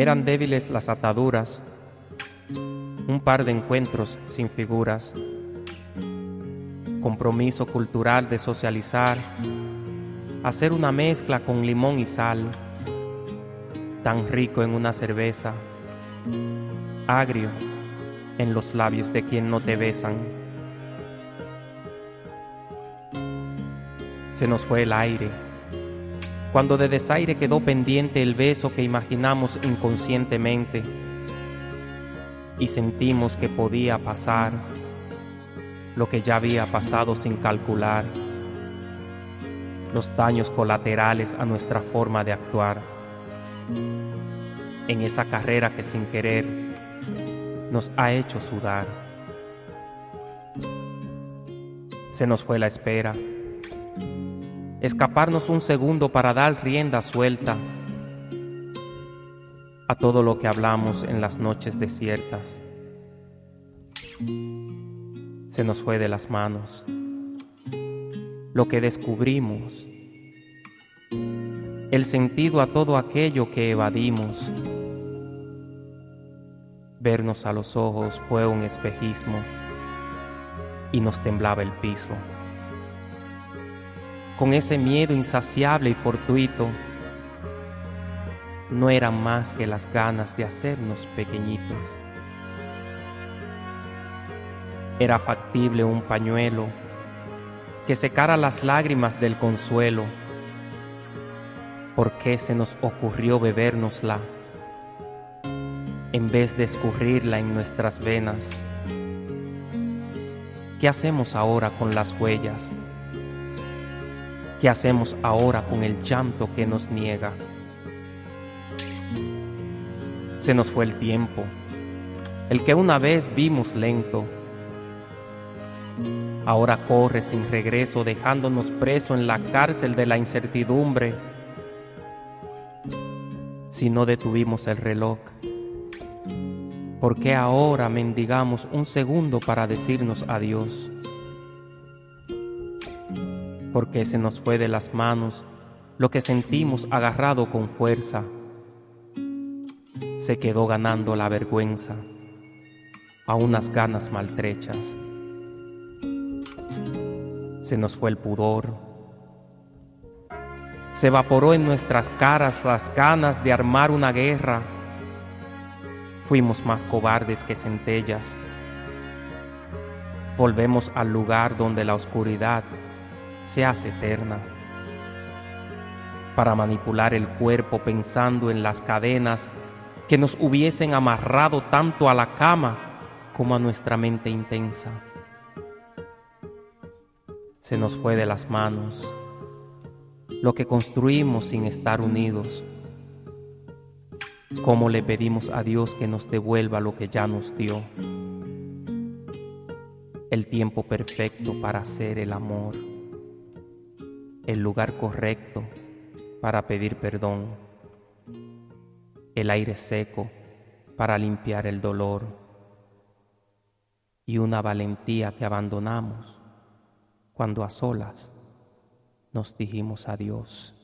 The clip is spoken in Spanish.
Eran débiles las ataduras, un par de encuentros sin figuras, compromiso cultural de socializar, hacer una mezcla con limón y sal, tan rico en una cerveza, agrio en los labios de quien no te besan. Se nos fue el aire, cuando de desaire quedó pendiente el beso que imaginamos inconscientemente y sentimos que podía pasar lo que ya había pasado sin calcular, los daños colaterales a nuestra forma de actuar, en esa carrera que sin querer nos ha hecho sudar. Se nos fue la espera, escaparnos un segundo para dar rienda suelta a todo lo que hablamos en las noches desiertas. Se nos fue de las manos lo que descubrimos, el sentido a todo aquello que evadimos. Vernos a los ojos fue un espejismo y nos temblaba el piso. Con ese miedo insaciable y fortuito, no eran más que las ganas de hacernos pequeñitos. Era factible un pañuelo que secara las lágrimas del consuelo. ¿Por qué se nos ocurrió bebérnosla en vez de escurrirla en nuestras venas? ¿Qué hacemos ahora con las huellas? ¿Qué hacemos ahora con el llanto que nos niega? Se nos fue el tiempo, el que una vez vimos lento. Ahora corre sin regreso dejándonos preso en la cárcel de la incertidumbre. Si no detuvimos el reloj, ¿por qué ahora mendigamos un segundo para decirnos adiós? Porque se nos fue de las manos lo que sentimos agarrado con fuerza se quedó ganando la vergüenza a unas ganas maltrechas. Se nos fue el pudor. Se evaporó en nuestras caras las ganas de armar una guerra. Fuimos más cobardes que centellas. Volvemos al lugar donde la oscuridad se hace eterna. Para manipular el cuerpo pensando en las cadenas que nos hubiesen amarrado tanto a la cama como a nuestra mente intensa. Se nos fue de las manos lo que construimos sin estar unidos. ¿Cómo le pedimos a Dios que nos devuelva lo que ya nos dio? El tiempo perfecto para hacer el amor. El lugar correcto para pedir perdón el aire seco para limpiar el dolor y una valentía que abandonamos cuando a solas nos dijimos adiós.